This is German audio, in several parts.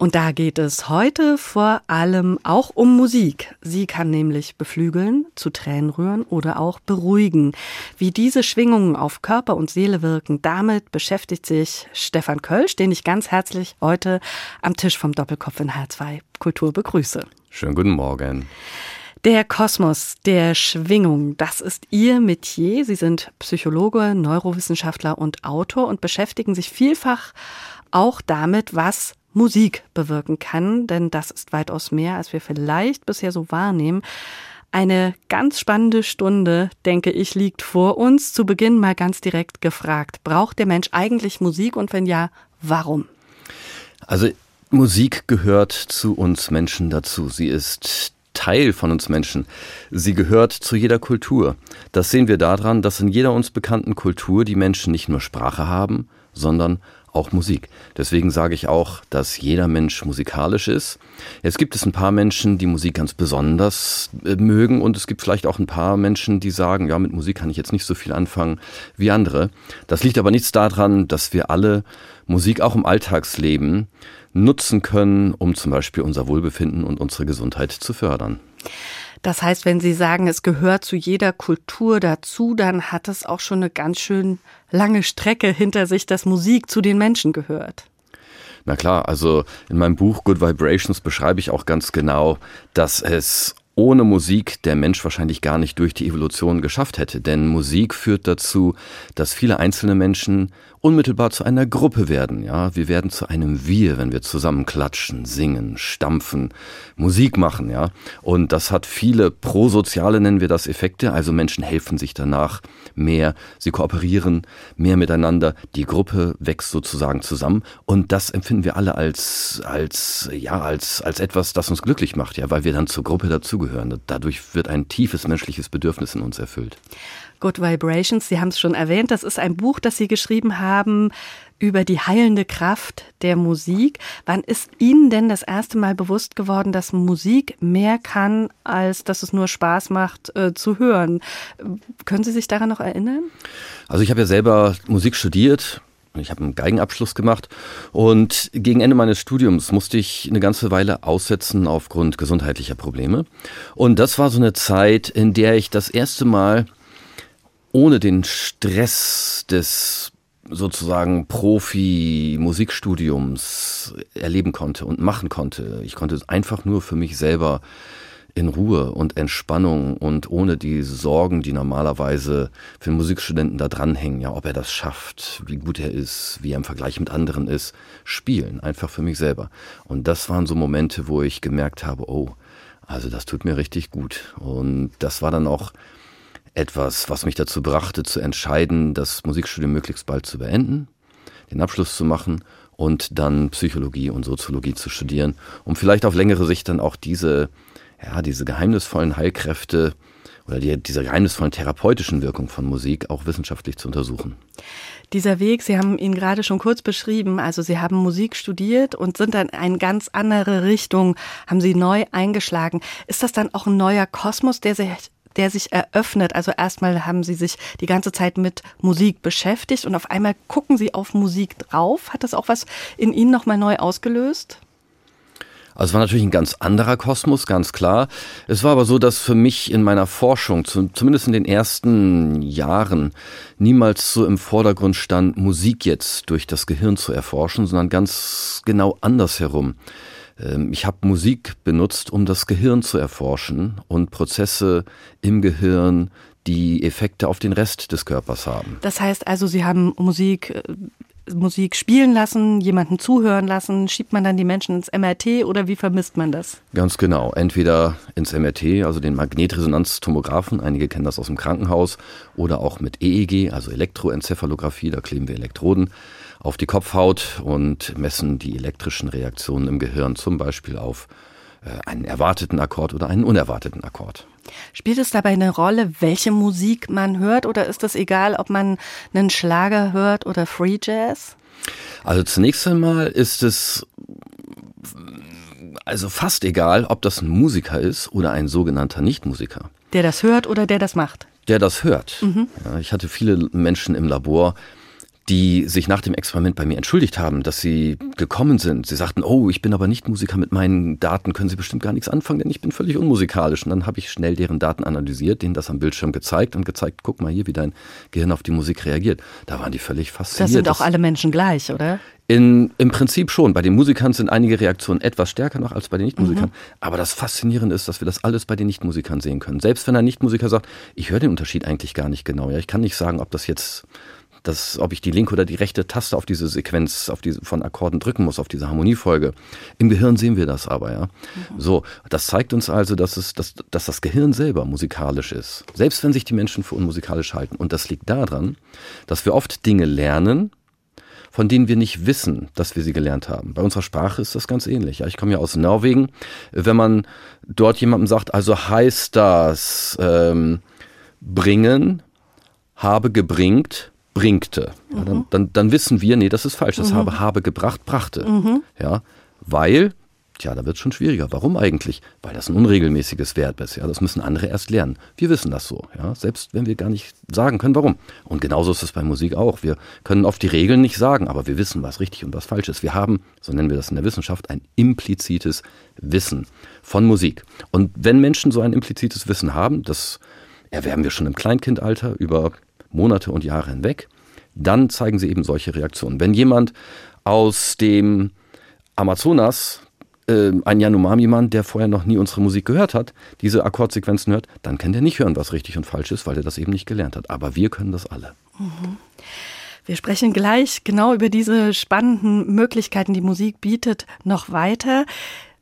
und da geht es heute vor allem auch um Musik. Sie kann nämlich beflügeln, zu Tränen rühren oder auch beruhigen. Wie diese Schwingungen auf Körper und Seele wirken, damit beschäftigt sich Stefan Kölsch, den ich ganz herzlich heute am Tisch vom Doppelkopf in H2 Kultur begrüße. Schönen guten Morgen. Der Kosmos der Schwingung, das ist Ihr Metier. Sie sind Psychologe, Neurowissenschaftler und Autor und beschäftigen sich vielfach auch damit, was Musik bewirken kann, denn das ist weitaus mehr, als wir vielleicht bisher so wahrnehmen. Eine ganz spannende Stunde, denke ich, liegt vor uns. Zu Beginn mal ganz direkt gefragt, braucht der Mensch eigentlich Musik und wenn ja, warum? Also Musik gehört zu uns Menschen dazu. Sie ist Teil von uns Menschen. Sie gehört zu jeder Kultur. Das sehen wir daran, dass in jeder uns bekannten Kultur die Menschen nicht nur Sprache haben, sondern auch Musik. Deswegen sage ich auch, dass jeder Mensch musikalisch ist. Jetzt gibt es ein paar Menschen, die Musik ganz besonders äh, mögen und es gibt vielleicht auch ein paar Menschen, die sagen, ja, mit Musik kann ich jetzt nicht so viel anfangen wie andere. Das liegt aber nichts daran, dass wir alle Musik auch im Alltagsleben nutzen können, um zum Beispiel unser Wohlbefinden und unsere Gesundheit zu fördern. Das heißt, wenn Sie sagen, es gehört zu jeder Kultur dazu, dann hat es auch schon eine ganz schön lange Strecke hinter sich, dass Musik zu den Menschen gehört. Na klar, also in meinem Buch Good Vibrations beschreibe ich auch ganz genau, dass es ohne Musik der Mensch wahrscheinlich gar nicht durch die Evolution geschafft hätte. Denn Musik führt dazu, dass viele einzelne Menschen unmittelbar zu einer Gruppe werden. Ja, wir werden zu einem Wir, wenn wir zusammen klatschen, singen, stampfen, Musik machen. Ja, und das hat viele prosoziale nennen wir das Effekte. Also Menschen helfen sich danach mehr, sie kooperieren mehr miteinander. Die Gruppe wächst sozusagen zusammen und das empfinden wir alle als als ja als als etwas, das uns glücklich macht. Ja, weil wir dann zur Gruppe dazugehören. Dadurch wird ein tiefes menschliches Bedürfnis in uns erfüllt. Good Vibrations, Sie haben es schon erwähnt, das ist ein Buch, das Sie geschrieben haben über die heilende Kraft der Musik. Wann ist Ihnen denn das erste Mal bewusst geworden, dass Musik mehr kann, als dass es nur Spaß macht äh, zu hören? Können Sie sich daran noch erinnern? Also ich habe ja selber Musik studiert, ich habe einen Geigenabschluss gemacht und gegen Ende meines Studiums musste ich eine ganze Weile aussetzen aufgrund gesundheitlicher Probleme. Und das war so eine Zeit, in der ich das erste Mal ohne den Stress des sozusagen Profi-Musikstudiums erleben konnte und machen konnte. Ich konnte einfach nur für mich selber in Ruhe und Entspannung und ohne die Sorgen, die normalerweise für Musikstudenten da dranhängen, ja, ob er das schafft, wie gut er ist, wie er im Vergleich mit anderen ist, spielen, einfach für mich selber. Und das waren so Momente, wo ich gemerkt habe, oh, also das tut mir richtig gut. Und das war dann auch etwas, was mich dazu brachte, zu entscheiden, das Musikstudium möglichst bald zu beenden, den Abschluss zu machen und dann Psychologie und Soziologie zu studieren, um vielleicht auf längere Sicht dann auch diese, ja, diese geheimnisvollen Heilkräfte oder die, diese geheimnisvollen therapeutischen Wirkung von Musik auch wissenschaftlich zu untersuchen. Dieser Weg, Sie haben ihn gerade schon kurz beschrieben, also Sie haben Musik studiert und sind dann in eine ganz andere Richtung, haben Sie neu eingeschlagen. Ist das dann auch ein neuer Kosmos, der sich der sich eröffnet. Also erstmal haben Sie sich die ganze Zeit mit Musik beschäftigt und auf einmal gucken Sie auf Musik drauf. Hat das auch was in Ihnen nochmal neu ausgelöst? Also es war natürlich ein ganz anderer Kosmos, ganz klar. Es war aber so, dass für mich in meiner Forschung, zumindest in den ersten Jahren, niemals so im Vordergrund stand, Musik jetzt durch das Gehirn zu erforschen, sondern ganz genau andersherum. Ähm, ich habe Musik benutzt, um das Gehirn zu erforschen und Prozesse im Gehirn, die Effekte auf den Rest des Körpers haben. Das heißt also, Sie haben Musik äh, Musik spielen lassen, jemanden zuhören lassen? Schiebt man dann die Menschen ins MRT oder wie vermisst man das? Ganz genau. Entweder ins MRT, also den Magnetresonanztomographen, einige kennen das aus dem Krankenhaus, oder auch mit EEG, also Elektroenzephalographie, da kleben wir Elektroden auf die Kopfhaut und messen die elektrischen Reaktionen im Gehirn, zum Beispiel auf äh, einen erwarteten Akkord oder einen unerwarteten Akkord. Spielt es dabei eine Rolle, welche Musik man hört oder ist es egal, ob man einen Schlager hört oder Free Jazz? Also zunächst einmal ist es also fast egal, ob das ein Musiker ist oder ein sogenannter Nichtmusiker. Der das hört oder der das macht? Der das hört. Mhm. Ja, ich hatte viele Menschen im Labor, die sich nach dem Experiment bei mir entschuldigt haben, dass sie gekommen sind. Sie sagten, oh, ich bin aber nicht Musiker, mit meinen Daten können Sie bestimmt gar nichts anfangen, denn ich bin völlig unmusikalisch. Und dann habe ich schnell deren Daten analysiert, denen das am Bildschirm gezeigt und gezeigt, guck mal hier, wie dein Gehirn auf die Musik reagiert. Da waren die völlig fasziniert. Das sind auch alle Menschen gleich, oder? In, Im Prinzip schon. Bei den Musikern sind einige Reaktionen etwas stärker noch als bei den Nichtmusikern. Mhm. Aber das Faszinierende ist, dass wir das alles bei den Nichtmusikern sehen können. Selbst wenn ein Nichtmusiker sagt, ich höre den Unterschied eigentlich gar nicht genau. Ja, ich kann nicht sagen, ob das jetzt dass, ob ich die linke oder die rechte Taste auf diese Sequenz auf diese, von Akkorden drücken muss, auf diese Harmoniefolge. Im Gehirn sehen wir das aber, ja. Mhm. So, das zeigt uns also, dass, es, dass, dass das Gehirn selber musikalisch ist. Selbst wenn sich die Menschen für unmusikalisch halten. Und das liegt daran, dass wir oft Dinge lernen, von denen wir nicht wissen, dass wir sie gelernt haben. Bei unserer Sprache ist das ganz ähnlich. Ja, ich komme ja aus Norwegen. Wenn man dort jemandem sagt, also heißt das ähm, bringen, habe gebringt, bringte. Ja, dann, mhm. dann, dann, wissen wir, nee, das ist falsch. Das mhm. habe, habe gebracht, brachte. Mhm. Ja, weil, tja, da wird es schon schwieriger. Warum eigentlich? Weil das ein unregelmäßiges Verb ist. Ja, das müssen andere erst lernen. Wir wissen das so. Ja, selbst wenn wir gar nicht sagen können, warum. Und genauso ist es bei Musik auch. Wir können oft die Regeln nicht sagen, aber wir wissen, was richtig und was falsch ist. Wir haben, so nennen wir das in der Wissenschaft, ein implizites Wissen von Musik. Und wenn Menschen so ein implizites Wissen haben, das erwerben wir schon im Kleinkindalter über Monate und Jahre hinweg, dann zeigen sie eben solche Reaktionen. Wenn jemand aus dem Amazonas, äh, ein Yanomami-Mann, der vorher noch nie unsere Musik gehört hat, diese Akkordsequenzen hört, dann kann der nicht hören, was richtig und falsch ist, weil er das eben nicht gelernt hat. Aber wir können das alle. Mhm. Wir sprechen gleich genau über diese spannenden Möglichkeiten, die Musik bietet, noch weiter.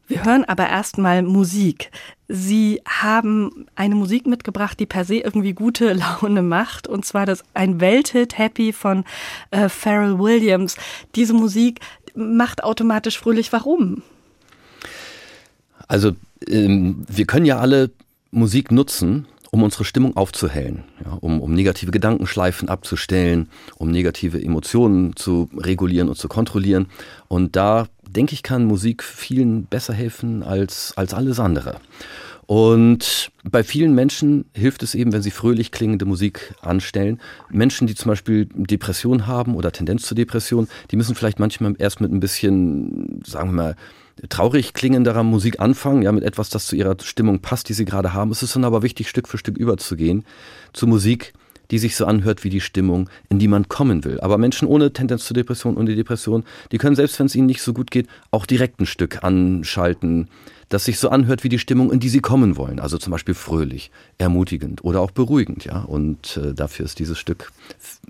Wir hören aber erstmal Musik. Sie haben eine Musik mitgebracht, die per se irgendwie gute Laune macht, und zwar das ein Welthit Happy von äh, Pharrell Williams. Diese Musik macht automatisch fröhlich. Warum? Also ähm, wir können ja alle Musik nutzen, um unsere Stimmung aufzuhellen, ja, um, um negative Gedankenschleifen abzustellen, um negative Emotionen zu regulieren und zu kontrollieren. Und da denke ich, kann Musik vielen besser helfen als, als alles andere. Und bei vielen Menschen hilft es eben, wenn sie fröhlich klingende Musik anstellen. Menschen, die zum Beispiel Depression haben oder Tendenz zur Depression, die müssen vielleicht manchmal erst mit ein bisschen, sagen wir mal, traurig klingenderer Musik anfangen, ja, mit etwas, das zu ihrer Stimmung passt, die sie gerade haben. Es ist dann aber wichtig, Stück für Stück überzugehen zu Musik, die sich so anhört wie die Stimmung, in die man kommen will. Aber Menschen ohne Tendenz zur Depression die Depression, die können selbst wenn es ihnen nicht so gut geht, auch direkt ein Stück anschalten, das sich so anhört wie die Stimmung, in die sie kommen wollen. Also zum Beispiel fröhlich, ermutigend oder auch beruhigend, ja. Und äh, dafür ist dieses Stück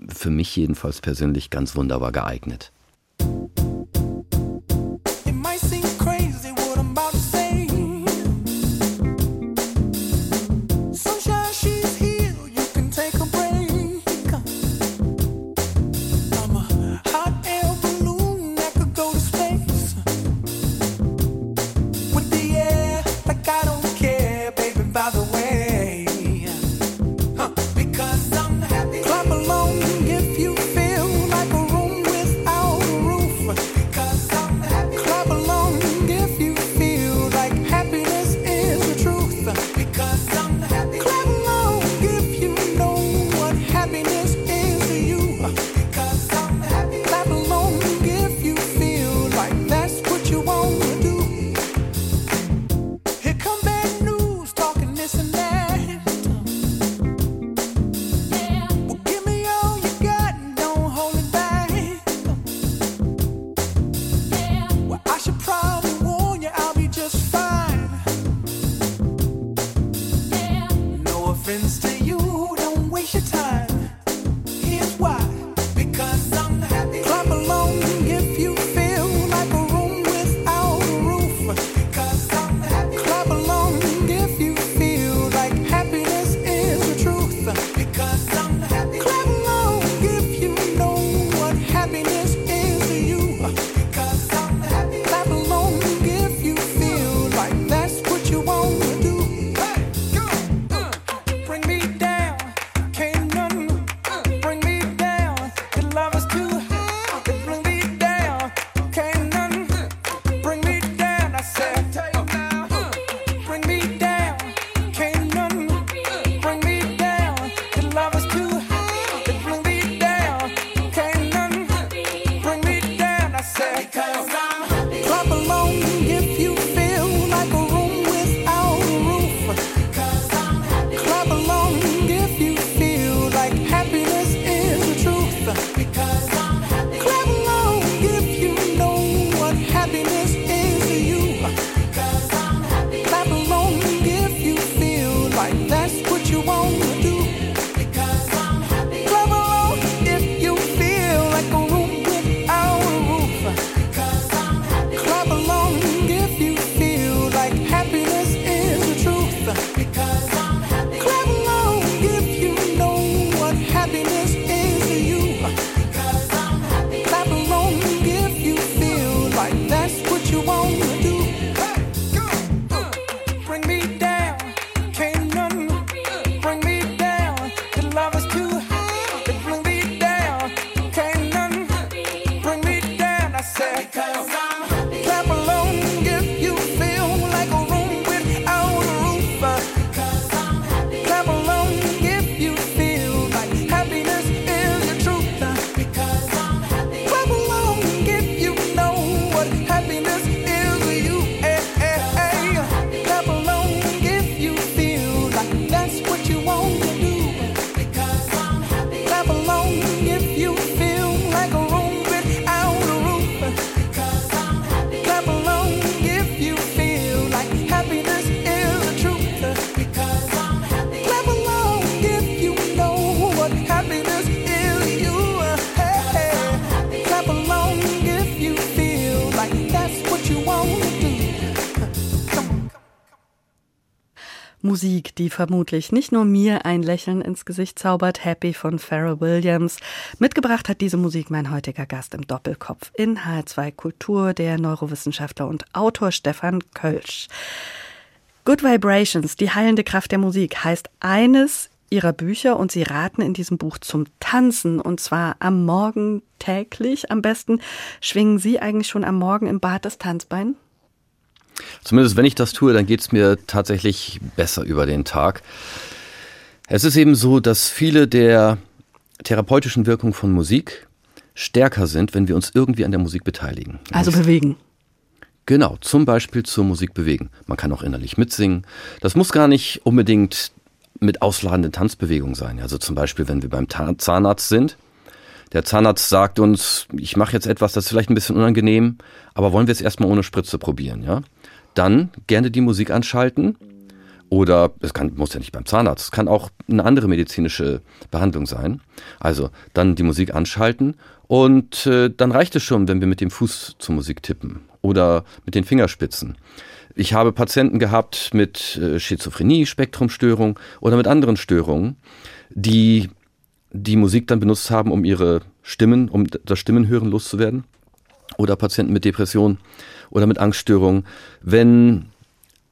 für mich jedenfalls persönlich ganz wunderbar geeignet. Musik, die vermutlich nicht nur mir ein Lächeln ins Gesicht zaubert, Happy von Pharrell Williams. Mitgebracht hat diese Musik mein heutiger Gast im Doppelkopf in H2 Kultur, der Neurowissenschaftler und Autor Stefan Kölsch. Good Vibrations, die heilende Kraft der Musik, heißt eines ihrer Bücher und sie raten in diesem Buch zum Tanzen und zwar am Morgen täglich am besten. Schwingen Sie eigentlich schon am Morgen im Bad das Tanzbein? Zumindest wenn ich das tue, dann geht es mir tatsächlich besser über den Tag. Es ist eben so, dass viele der therapeutischen Wirkungen von Musik stärker sind, wenn wir uns irgendwie an der Musik beteiligen. Also bewegen. Genau, zum Beispiel zur Musik bewegen. Man kann auch innerlich mitsingen. Das muss gar nicht unbedingt mit ausladenden Tanzbewegungen sein. Also zum Beispiel, wenn wir beim Zahnarzt sind. Der Zahnarzt sagt uns, ich mache jetzt etwas, das ist vielleicht ein bisschen unangenehm, aber wollen wir es erstmal ohne Spritze probieren, ja? Dann gerne die Musik anschalten. Oder es kann, muss ja nicht beim Zahnarzt, es kann auch eine andere medizinische Behandlung sein. Also dann die Musik anschalten und äh, dann reicht es schon, wenn wir mit dem Fuß zur Musik tippen oder mit den Fingerspitzen. Ich habe Patienten gehabt mit äh, Schizophrenie, Spektrumstörung oder mit anderen Störungen, die die Musik dann benutzt haben, um ihre Stimmen, um das Stimmenhören loszuwerden. Oder Patienten mit Depression oder mit Angststörungen. Wenn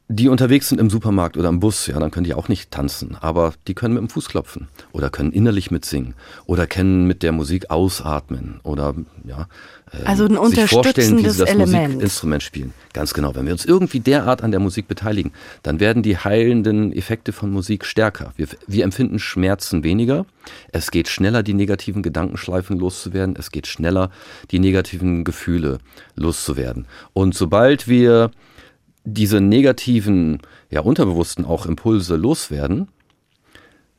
die unterwegs sind im Supermarkt oder im Bus, ja, dann können die auch nicht tanzen, aber die können mit dem Fuß klopfen oder können innerlich mitsingen oder können mit der Musik ausatmen oder ja, äh, also ein unterstützendes wie sie das Element. Musikinstrument spielen. Ganz genau. Wenn wir uns irgendwie derart an der Musik beteiligen, dann werden die heilenden Effekte von Musik stärker. Wir, wir empfinden Schmerzen weniger. Es geht schneller, die negativen Gedankenschleifen loszuwerden. Es geht schneller, die negativen Gefühle loszuwerden. Und sobald wir diese negativen, ja unterbewussten auch Impulse loswerden,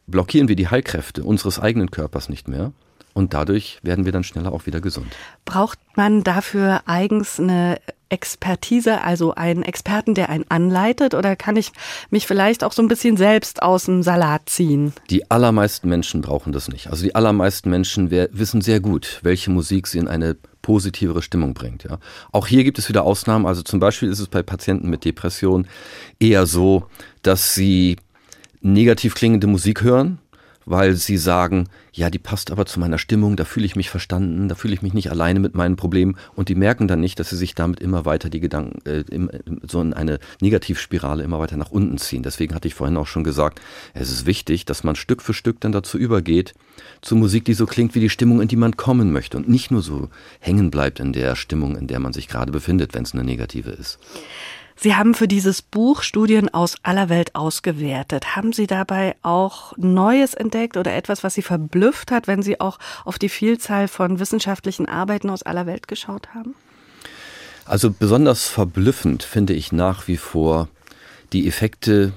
blockieren wir die Heilkräfte unseres eigenen Körpers nicht mehr. Und dadurch werden wir dann schneller auch wieder gesund. Braucht man dafür eigens eine Expertise, also einen Experten, der einen anleitet? Oder kann ich mich vielleicht auch so ein bisschen selbst aus dem Salat ziehen? Die allermeisten Menschen brauchen das nicht. Also die allermeisten Menschen wissen sehr gut, welche Musik sie in eine positivere Stimmung bringt. Ja. Auch hier gibt es wieder Ausnahmen. Also zum Beispiel ist es bei Patienten mit Depression eher so, dass sie negativ klingende Musik hören, weil sie sagen, ja, die passt aber zu meiner Stimmung, da fühle ich mich verstanden, da fühle ich mich nicht alleine mit meinen Problemen und die merken dann nicht, dass sie sich damit immer weiter die Gedanken, äh, im, so in eine Negativspirale immer weiter nach unten ziehen. Deswegen hatte ich vorhin auch schon gesagt, es ist wichtig, dass man Stück für Stück dann dazu übergeht, zu Musik, die so klingt wie die Stimmung, in die man kommen möchte und nicht nur so hängen bleibt in der Stimmung, in der man sich gerade befindet, wenn es eine negative ist. Sie haben für dieses Buch Studien aus aller Welt ausgewertet. Haben Sie dabei auch Neues entdeckt oder etwas, was Sie verblüfft hat, wenn Sie auch auf die Vielzahl von wissenschaftlichen Arbeiten aus aller Welt geschaut haben? Also besonders verblüffend finde ich nach wie vor die Effekte,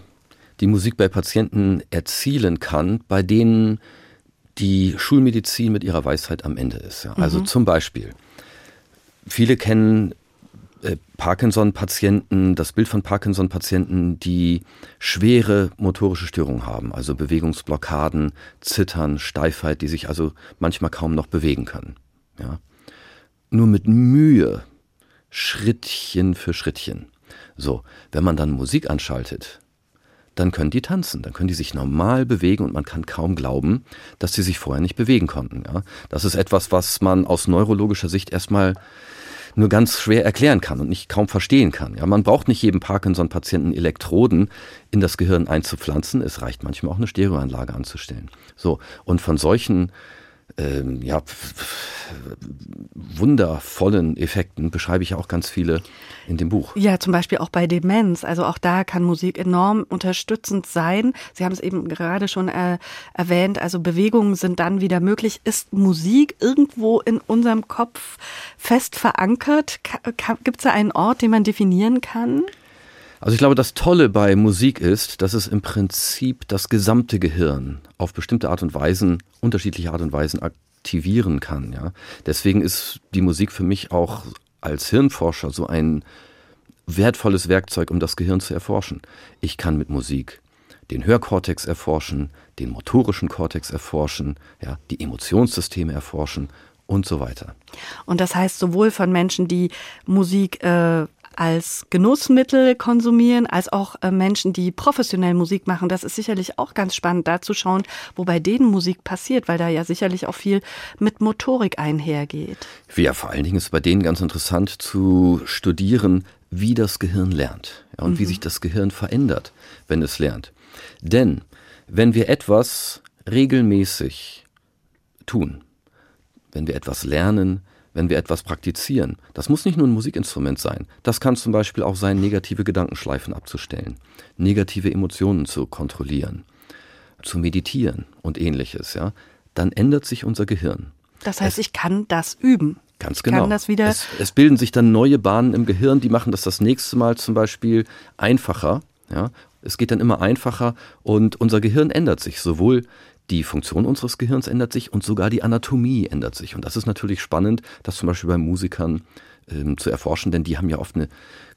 die Musik bei Patienten erzielen kann, bei denen die Schulmedizin mit ihrer Weisheit am Ende ist. Ja. Also mhm. zum Beispiel, viele kennen Parkinson-Patienten, das Bild von Parkinson-Patienten, die schwere motorische Störungen haben, also Bewegungsblockaden, Zittern, Steifheit, die sich also manchmal kaum noch bewegen können. Ja. Nur mit Mühe, Schrittchen für Schrittchen. So, wenn man dann Musik anschaltet, dann können die tanzen, dann können die sich normal bewegen und man kann kaum glauben, dass sie sich vorher nicht bewegen konnten. Ja. Das ist etwas, was man aus neurologischer Sicht erstmal nur ganz schwer erklären kann und nicht kaum verstehen kann. Ja, man braucht nicht jedem Parkinson-Patienten Elektroden in das Gehirn einzupflanzen. Es reicht manchmal auch eine Stereoanlage anzustellen. So. Und von solchen ähm, ja, wundervollen Effekten beschreibe ich ja auch ganz viele in dem Buch. Ja, zum Beispiel auch bei Demenz. Also auch da kann Musik enorm unterstützend sein. Sie haben es eben gerade schon äh, erwähnt. Also Bewegungen sind dann wieder möglich. Ist Musik irgendwo in unserem Kopf fest verankert? Gibt es da einen Ort, den man definieren kann? Also ich glaube, das Tolle bei Musik ist, dass es im Prinzip das gesamte Gehirn auf bestimmte Art und Weisen, unterschiedliche Art und Weisen aktivieren kann. Ja? Deswegen ist die Musik für mich auch als Hirnforscher so ein wertvolles Werkzeug, um das Gehirn zu erforschen. Ich kann mit Musik den Hörkortex erforschen, den motorischen Kortex erforschen, ja, die Emotionssysteme erforschen und so weiter. Und das heißt sowohl von Menschen, die Musik äh, als Genussmittel konsumieren, als auch äh, Menschen, die professionell Musik machen. Das ist sicherlich auch ganz spannend, da zu schauen, wo bei denen Musik passiert, weil da ja sicherlich auch viel mit Motorik einhergeht. Ja, vor allen Dingen ist bei denen ganz interessant zu studieren, wie das Gehirn lernt ja, und mhm. wie sich das Gehirn verändert, wenn es lernt. Denn wenn wir etwas regelmäßig tun, wenn wir etwas lernen, wenn wir etwas praktizieren. Das muss nicht nur ein Musikinstrument sein. Das kann zum Beispiel auch sein, negative Gedankenschleifen abzustellen, negative Emotionen zu kontrollieren, zu meditieren und ähnliches, ja. Dann ändert sich unser Gehirn. Das heißt, es, ich kann das üben. Ganz genau. Es, es, bilden sich dann neue Bahnen im Gehirn, die machen das das nächste Mal zum Beispiel einfacher. Ja? Es geht dann immer einfacher und unser Gehirn ändert sich sowohl die Funktion unseres Gehirns ändert sich und sogar die Anatomie ändert sich. Und das ist natürlich spannend, das zum Beispiel bei Musikern ähm, zu erforschen, denn die haben ja oft eine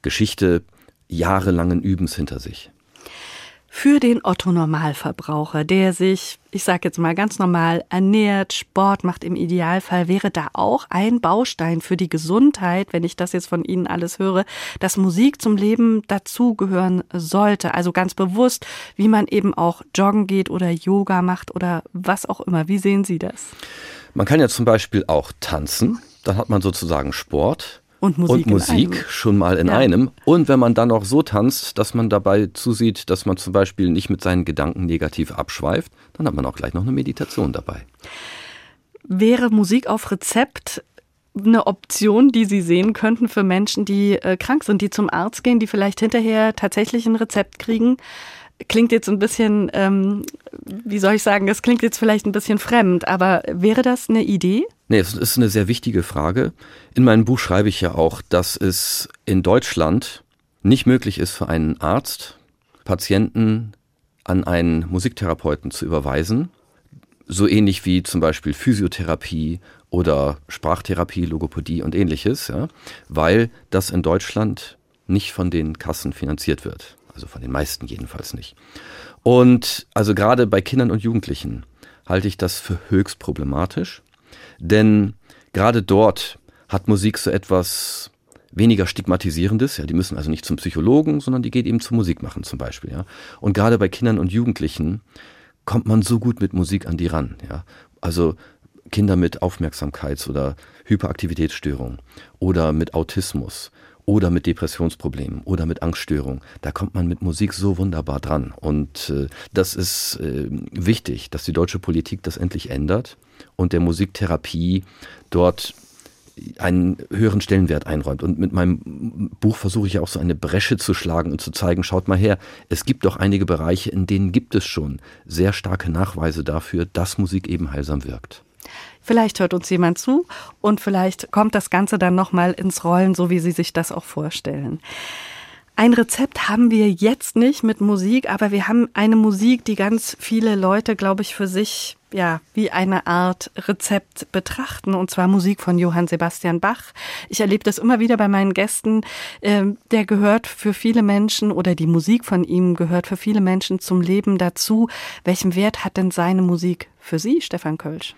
Geschichte jahrelangen Übens hinter sich für den Otto-Normalverbraucher, der sich, ich sage jetzt mal ganz normal, ernährt, Sport macht im Idealfall, wäre da auch ein Baustein für die Gesundheit, wenn ich das jetzt von Ihnen alles höre, dass Musik zum Leben dazugehören sollte. Also ganz bewusst, wie man eben auch joggen geht oder Yoga macht oder was auch immer. Wie sehen Sie das? Man kann ja zum Beispiel auch tanzen. Dann hat man sozusagen Sport. Und Musik, und Musik schon mal in ja. einem. Und wenn man dann auch so tanzt, dass man dabei zusieht, dass man zum Beispiel nicht mit seinen Gedanken negativ abschweift, dann hat man auch gleich noch eine Meditation dabei. Wäre Musik auf Rezept eine Option, die Sie sehen könnten für Menschen, die äh, krank sind, die zum Arzt gehen, die vielleicht hinterher tatsächlich ein Rezept kriegen? Klingt jetzt ein bisschen, ähm, wie soll ich sagen, das klingt jetzt vielleicht ein bisschen fremd, aber wäre das eine Idee? Nee, es ist eine sehr wichtige Frage. In meinem Buch schreibe ich ja auch, dass es in Deutschland nicht möglich ist für einen Arzt, Patienten an einen Musiktherapeuten zu überweisen. So ähnlich wie zum Beispiel Physiotherapie oder Sprachtherapie, Logopädie und ähnliches, ja, weil das in Deutschland nicht von den Kassen finanziert wird. Also von den meisten jedenfalls nicht. Und also gerade bei Kindern und Jugendlichen halte ich das für höchst problematisch. Denn gerade dort hat Musik so etwas weniger stigmatisierendes. Ja, die müssen also nicht zum Psychologen, sondern die geht eben zum Musik machen zum Beispiel. Ja. Und gerade bei Kindern und Jugendlichen kommt man so gut mit Musik an die ran. Ja. Also Kinder mit Aufmerksamkeits- oder Hyperaktivitätsstörung oder mit Autismus oder mit Depressionsproblemen oder mit Angststörungen. Da kommt man mit Musik so wunderbar dran. Und äh, das ist äh, wichtig, dass die deutsche Politik das endlich ändert und der Musiktherapie dort einen höheren Stellenwert einräumt. Und mit meinem Buch versuche ich auch so eine Bresche zu schlagen und zu zeigen, schaut mal her, es gibt doch einige Bereiche, in denen gibt es schon sehr starke Nachweise dafür, dass Musik eben heilsam wirkt. Vielleicht hört uns jemand zu und vielleicht kommt das Ganze dann nochmal ins Rollen, so wie Sie sich das auch vorstellen. Ein Rezept haben wir jetzt nicht mit Musik, aber wir haben eine Musik, die ganz viele Leute, glaube ich, für sich ja wie eine Art Rezept betrachten, und zwar Musik von Johann Sebastian Bach. Ich erlebe das immer wieder bei meinen Gästen. Ähm, der gehört für viele Menschen oder die Musik von ihm gehört für viele Menschen zum Leben dazu. Welchen Wert hat denn seine Musik für Sie, Stefan Kölsch?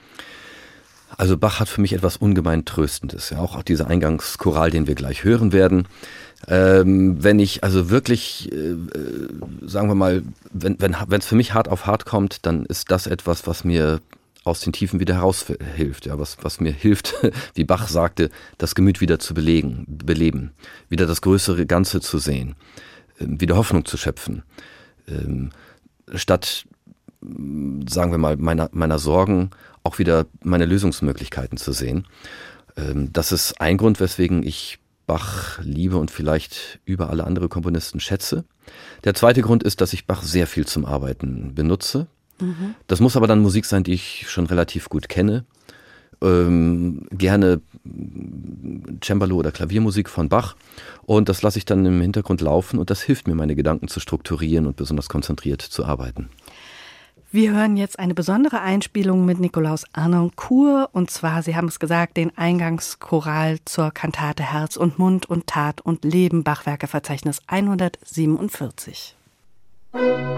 Also Bach hat für mich etwas ungemein Tröstendes. Ja, auch dieser Eingangschoral, den wir gleich hören werden. Ähm, wenn ich also wirklich, äh, sagen wir mal, wenn wenn wenn es für mich hart auf hart kommt, dann ist das etwas, was mir aus den Tiefen wieder heraushilft, ja, was, was mir hilft, wie Bach sagte, das Gemüt wieder zu belegen, beleben, wieder das größere Ganze zu sehen, ähm, wieder Hoffnung zu schöpfen, ähm, statt, sagen wir mal, meiner, meiner Sorgen auch wieder meine Lösungsmöglichkeiten zu sehen. Ähm, das ist ein Grund, weswegen ich Bach liebe und vielleicht über alle andere Komponisten schätze. Der zweite Grund ist, dass ich Bach sehr viel zum Arbeiten benutze. Mhm. Das muss aber dann Musik sein, die ich schon relativ gut kenne. Ähm, gerne Cembalo oder Klaviermusik von Bach und das lasse ich dann im Hintergrund laufen und das hilft mir, meine Gedanken zu strukturieren und besonders konzentriert zu arbeiten. Wir hören jetzt eine besondere Einspielung mit Nikolaus Arnoncourt und zwar, Sie haben es gesagt, den Eingangschoral zur Kantate Herz und Mund und Tat und Leben Bachwerkeverzeichnis 147. Musik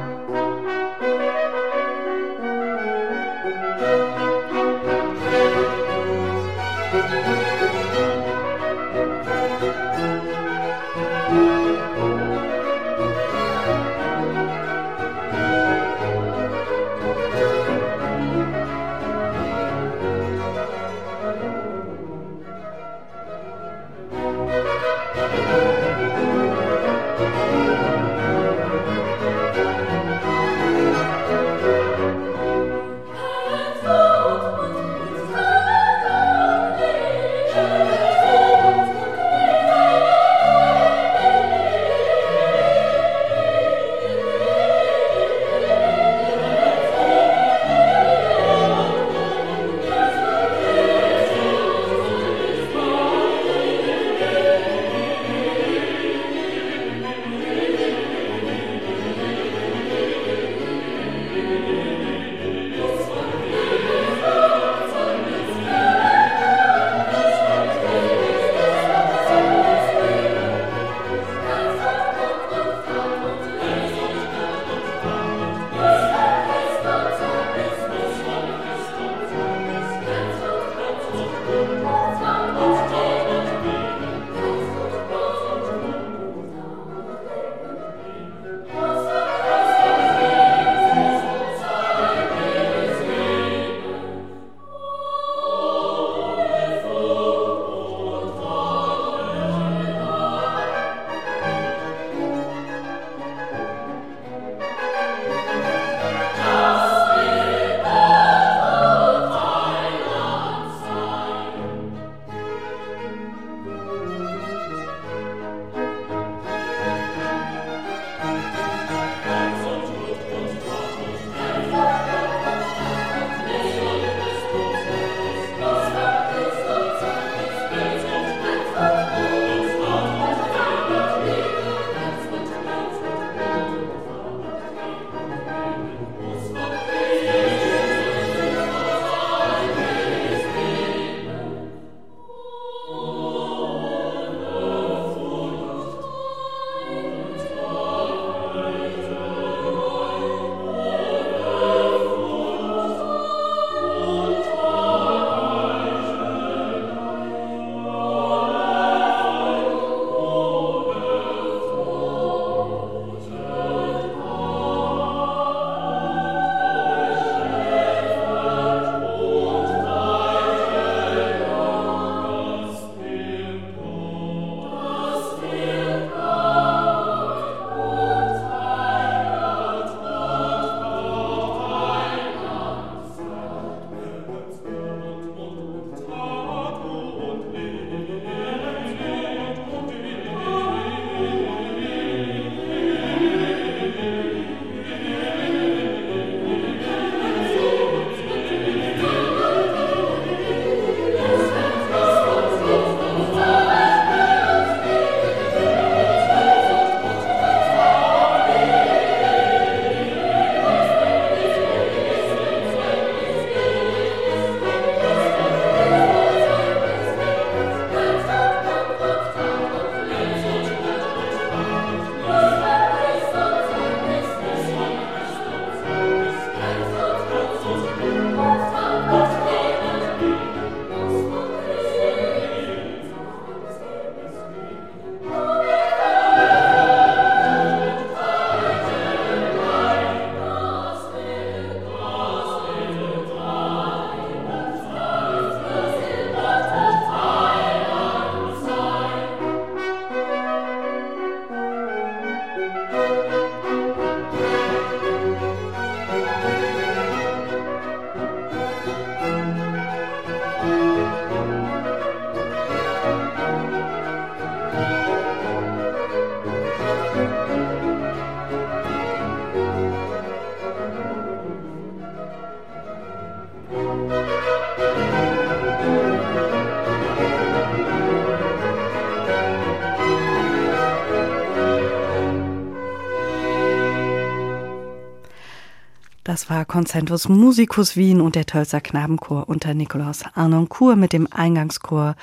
war Concentus Musicus Wien und der Tölzer Knabenchor unter Nikolaus Arnoncourt mit dem Eingangschor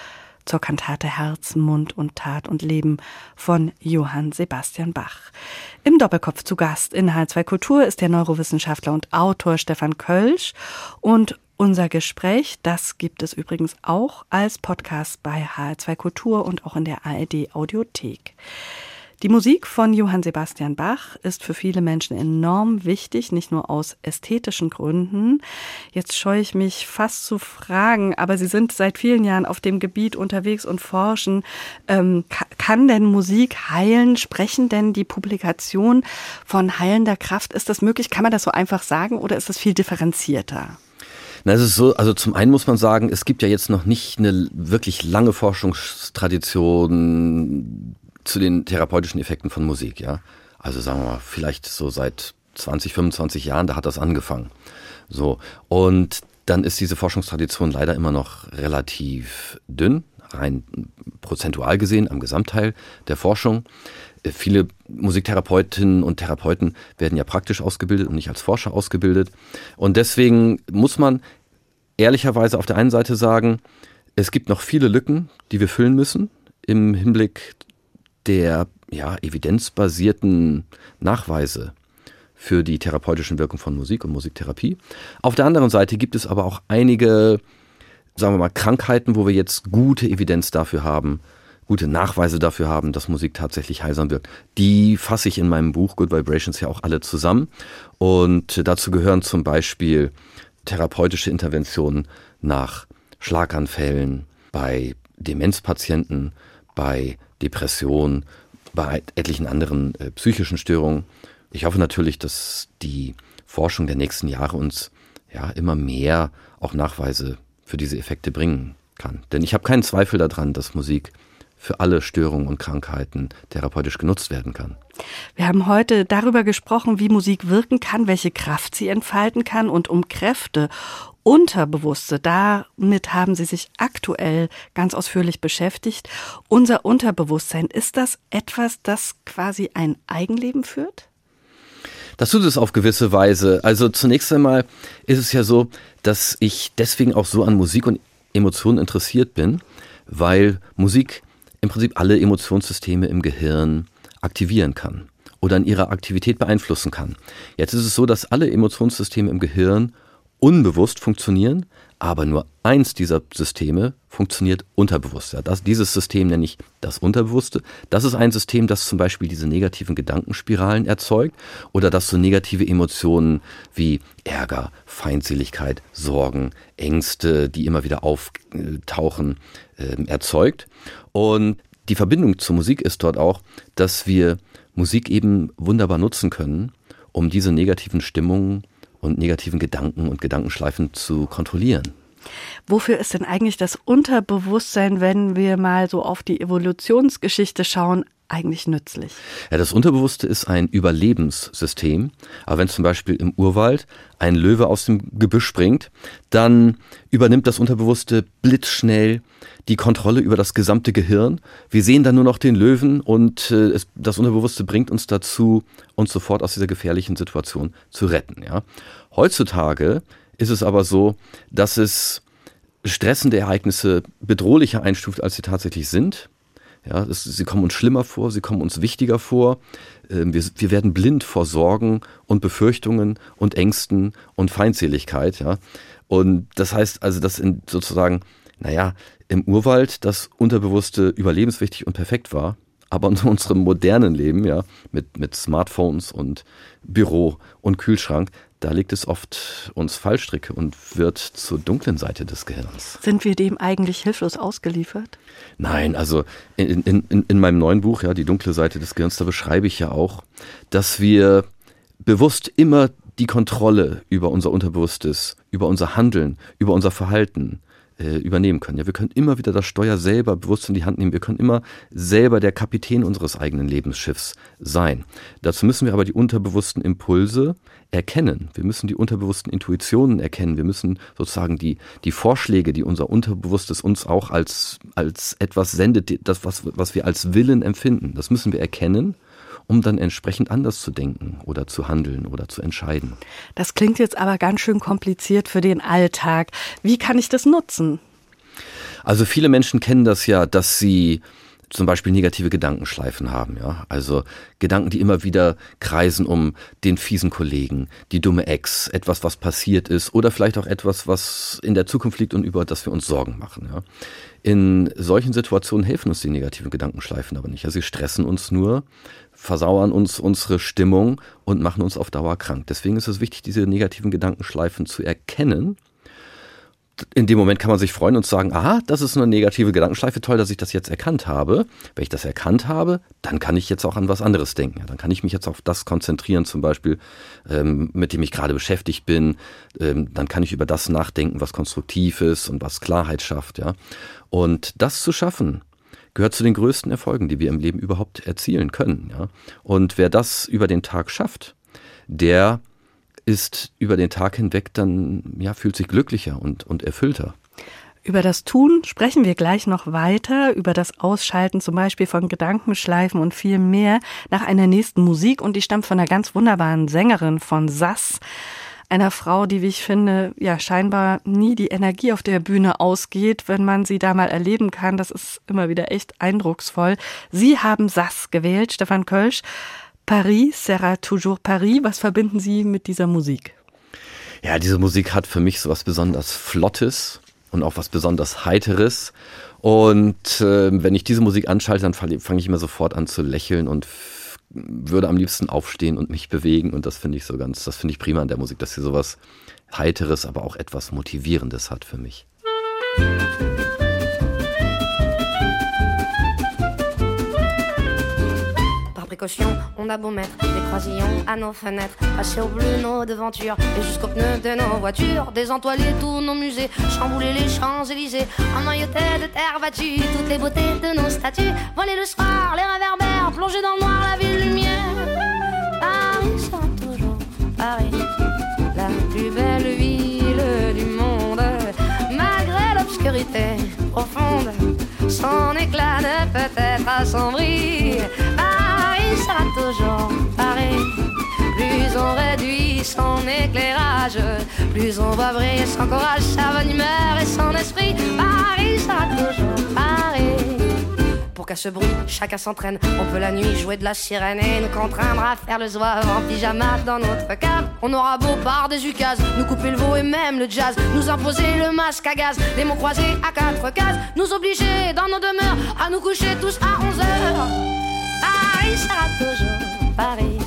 zur Kantate Herz, Mund und Tat und Leben von Johann Sebastian Bach. Im Doppelkopf zu Gast in H2 Kultur ist der Neurowissenschaftler und Autor Stefan Kölsch und unser Gespräch, das gibt es übrigens auch als Podcast bei HR2 Kultur und auch in der ARD Audiothek. Die Musik von Johann Sebastian Bach ist für viele Menschen enorm wichtig, nicht nur aus ästhetischen Gründen. Jetzt scheue ich mich fast zu fragen, aber Sie sind seit vielen Jahren auf dem Gebiet unterwegs und forschen. Ähm, kann denn Musik heilen? Sprechen denn die Publikationen von heilender Kraft? Ist das möglich? Kann man das so einfach sagen oder ist das viel differenzierter? Na, es ist so, also zum einen muss man sagen, es gibt ja jetzt noch nicht eine wirklich lange Forschungstradition zu den therapeutischen Effekten von Musik, ja. Also sagen wir mal, vielleicht so seit 20, 25 Jahren, da hat das angefangen. So. Und dann ist diese Forschungstradition leider immer noch relativ dünn, rein prozentual gesehen am Gesamtteil der Forschung. Äh, viele Musiktherapeutinnen und Therapeuten werden ja praktisch ausgebildet und nicht als Forscher ausgebildet. Und deswegen muss man ehrlicherweise auf der einen Seite sagen, es gibt noch viele Lücken, die wir füllen müssen im Hinblick der ja, evidenzbasierten Nachweise für die therapeutischen Wirkungen von Musik und Musiktherapie. Auf der anderen Seite gibt es aber auch einige, sagen wir mal, Krankheiten, wo wir jetzt gute Evidenz dafür haben, gute Nachweise dafür haben, dass Musik tatsächlich heilsam wirkt. Die fasse ich in meinem Buch Good Vibrations ja auch alle zusammen. Und dazu gehören zum Beispiel therapeutische Interventionen nach Schlaganfällen, bei Demenzpatienten, bei Depressionen, bei etlichen anderen äh, psychischen Störungen. Ich hoffe natürlich, dass die Forschung der nächsten Jahre uns ja immer mehr auch Nachweise für diese Effekte bringen kann. Denn ich habe keinen Zweifel daran, dass Musik für alle Störungen und Krankheiten therapeutisch genutzt werden kann. Wir haben heute darüber gesprochen, wie Musik wirken kann, welche Kraft sie entfalten kann und um Kräfte Unterbewusste, damit haben Sie sich aktuell ganz ausführlich beschäftigt. Unser Unterbewusstsein, ist das etwas, das quasi ein Eigenleben führt? Das tut es auf gewisse Weise. Also zunächst einmal ist es ja so, dass ich deswegen auch so an Musik und Emotionen interessiert bin, weil Musik im Prinzip alle Emotionssysteme im Gehirn aktivieren kann oder in ihrer Aktivität beeinflussen kann. Jetzt ist es so, dass alle Emotionssysteme im Gehirn unbewusst funktionieren, aber nur eins dieser Systeme funktioniert unterbewusst. Ja, das, dieses System nenne ich das Unterbewusste. Das ist ein System, das zum Beispiel diese negativen Gedankenspiralen erzeugt oder das so negative Emotionen wie Ärger, Feindseligkeit, Sorgen, Ängste, die immer wieder auftauchen, äh, erzeugt. Und die Verbindung zur Musik ist dort auch, dass wir Musik eben wunderbar nutzen können, um diese negativen Stimmungen und negativen Gedanken und Gedankenschleifen zu kontrollieren. Wofür ist denn eigentlich das Unterbewusstsein, wenn wir mal so auf die Evolutionsgeschichte schauen, eigentlich nützlich? Ja, das Unterbewusste ist ein Überlebenssystem. Aber wenn zum Beispiel im Urwald ein Löwe aus dem Gebüsch springt, dann übernimmt das Unterbewusste blitzschnell die Kontrolle über das gesamte Gehirn. Wir sehen dann nur noch den Löwen und äh, es, das Unterbewusste bringt uns dazu, uns sofort aus dieser gefährlichen Situation zu retten. Ja? Heutzutage ist es aber so, dass es stressende Ereignisse bedrohlicher einstuft, als sie tatsächlich sind. Ja, es, sie kommen uns schlimmer vor, sie kommen uns wichtiger vor. Ähm, wir, wir, werden blind vor Sorgen und Befürchtungen und Ängsten und Feindseligkeit. Ja. Und das heißt also, dass in sozusagen, naja, im Urwald das Unterbewusste überlebenswichtig und perfekt war, aber in unserem modernen Leben, ja, mit, mit Smartphones und Büro und Kühlschrank, da liegt es oft uns Fallstricke und wird zur dunklen Seite des Gehirns. Sind wir dem eigentlich hilflos ausgeliefert? Nein, also in, in, in, in meinem neuen Buch, ja, Die dunkle Seite des Gehirns, da beschreibe ich ja auch, dass wir bewusst immer die Kontrolle über unser Unterbewusstes, über unser Handeln, über unser Verhalten äh, übernehmen können. Ja, wir können immer wieder das Steuer selber bewusst in die Hand nehmen. Wir können immer selber der Kapitän unseres eigenen Lebensschiffs sein. Dazu müssen wir aber die unterbewussten Impulse erkennen. Wir müssen die unterbewussten Intuitionen erkennen. Wir müssen sozusagen die, die Vorschläge, die unser Unterbewusstes uns auch als, als etwas sendet, das, was, was wir als Willen empfinden, das müssen wir erkennen um dann entsprechend anders zu denken oder zu handeln oder zu entscheiden. Das klingt jetzt aber ganz schön kompliziert für den Alltag. Wie kann ich das nutzen? Also viele Menschen kennen das ja, dass sie zum Beispiel negative Gedankenschleifen haben, ja. Also Gedanken, die immer wieder kreisen um den fiesen Kollegen, die dumme Ex, etwas, was passiert ist oder vielleicht auch etwas, was in der Zukunft liegt und über das wir uns Sorgen machen, ja. In solchen Situationen helfen uns die negativen Gedankenschleifen aber nicht. Also sie stressen uns nur, versauern uns unsere Stimmung und machen uns auf Dauer krank. Deswegen ist es wichtig, diese negativen Gedankenschleifen zu erkennen in dem Moment kann man sich freuen und sagen, aha, das ist eine negative Gedankenschleife, toll, dass ich das jetzt erkannt habe. Wenn ich das erkannt habe, dann kann ich jetzt auch an was anderes denken. Dann kann ich mich jetzt auf das konzentrieren, zum Beispiel, ähm, mit dem ich gerade beschäftigt bin. Ähm, dann kann ich über das nachdenken, was konstruktiv ist und was Klarheit schafft. Ja, und das zu schaffen, gehört zu den größten Erfolgen, die wir im Leben überhaupt erzielen können. Ja, und wer das über den Tag schafft, der ist über den Tag hinweg dann, ja, fühlt sich glücklicher und, und erfüllter. Über das Tun sprechen wir gleich noch weiter, über das Ausschalten zum Beispiel von Gedankenschleifen und viel mehr nach einer nächsten Musik und die stammt von einer ganz wunderbaren Sängerin von Sass einer Frau, die, wie ich finde, ja scheinbar nie die Energie auf der Bühne ausgeht, wenn man sie da mal erleben kann. Das ist immer wieder echt eindrucksvoll. Sie haben Sass gewählt, Stefan Kölsch. Paris sera toujours Paris. Was verbinden Sie mit dieser Musik? Ja, diese Musik hat für mich so was besonders Flottes und auch was besonders Heiteres. Und äh, wenn ich diese Musik anschalte, dann fange ich immer sofort an zu lächeln und würde am liebsten aufstehen und mich bewegen. Und das finde ich so ganz, das finde ich prima an der Musik, dass sie sowas Heiteres, aber auch etwas Motivierendes hat für mich. On a beau mettre des croisillons à nos fenêtres, passer au bleu nos devantures et jusqu'au pneu de nos voitures, désentoiler tous nos musées, chambouler les Champs-Élysées, emmailloter de terre battue toutes les beautés de nos statues, voler le soir, Son éclat ne peut être assombri sera toujours pareil. Plus on réduit son éclairage, plus on va briller son courage, sa bonne humeur et son esprit. Paris sera toujours pareil. Pour ce bruit, chacun s'entraîne. On peut la nuit jouer de la sirène et nous contraindre à faire le zouave en pyjama dans notre cave. On aura beau par des ukases, nous couper le veau et même le jazz, nous imposer le masque à gaz, des mots croisés à quatre cases, nous obliger dans nos demeures à nous coucher tous à 11 heures. Paris sera toujours Paris,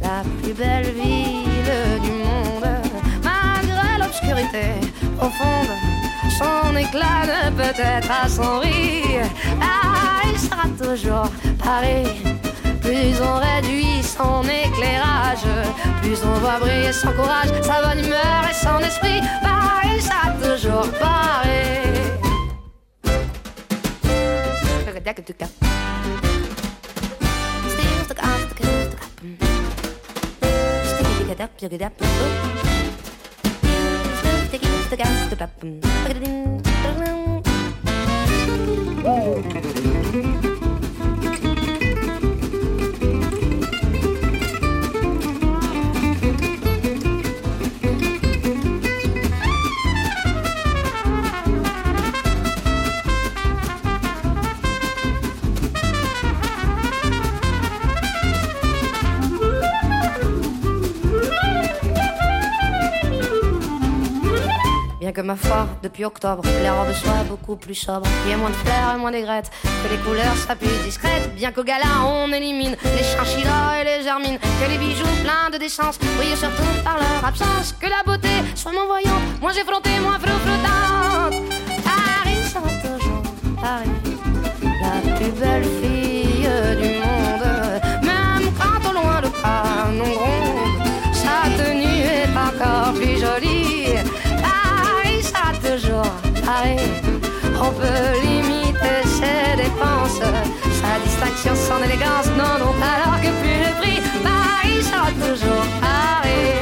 la plus belle ville du monde. Malgré l'obscurité profonde, son éclat ne peut être assombri. Paris sera toujours Paris. Plus on réduit son éclairage, plus on va briller son courage, sa bonne humeur et son esprit. Paris sera toujours Paris. it ma depuis octobre, les robes soient beaucoup plus sobres. Il y a moins de fleurs et moins d'aigrettes, que les couleurs soient plus discrètes. Bien qu'au gala, on élimine les chinchillas et les germines. Que les bijoux pleins de décence brillent surtout par leur absence. Que la beauté soit moins voyante, moins effrontée, moins flottante. Paris Paris, la plus belle fille du monde. Même quand au loin le canon gronde, sa tenue est encore plus Paris. On peut limiter ses dépenses, sa distinction, son élégance. Non, non, alors que plus le prix, Paris sera toujours Paris.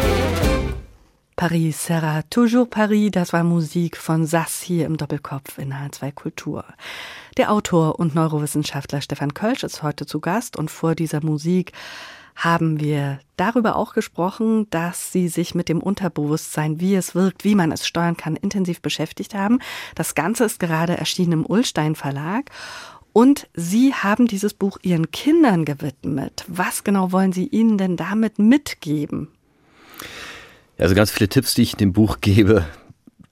Paris sera toujours Paris, das war Musik von Sass hier im Doppelkopf in H2 Kultur. Der Autor und Neurowissenschaftler Stefan Kölsch ist heute zu Gast und vor dieser Musik haben wir darüber auch gesprochen, dass Sie sich mit dem Unterbewusstsein, wie es wirkt, wie man es steuern kann, intensiv beschäftigt haben. Das Ganze ist gerade erschienen im Ullstein Verlag. Und Sie haben dieses Buch Ihren Kindern gewidmet. Was genau wollen Sie ihnen denn damit mitgeben? Also ganz viele Tipps, die ich dem Buch gebe,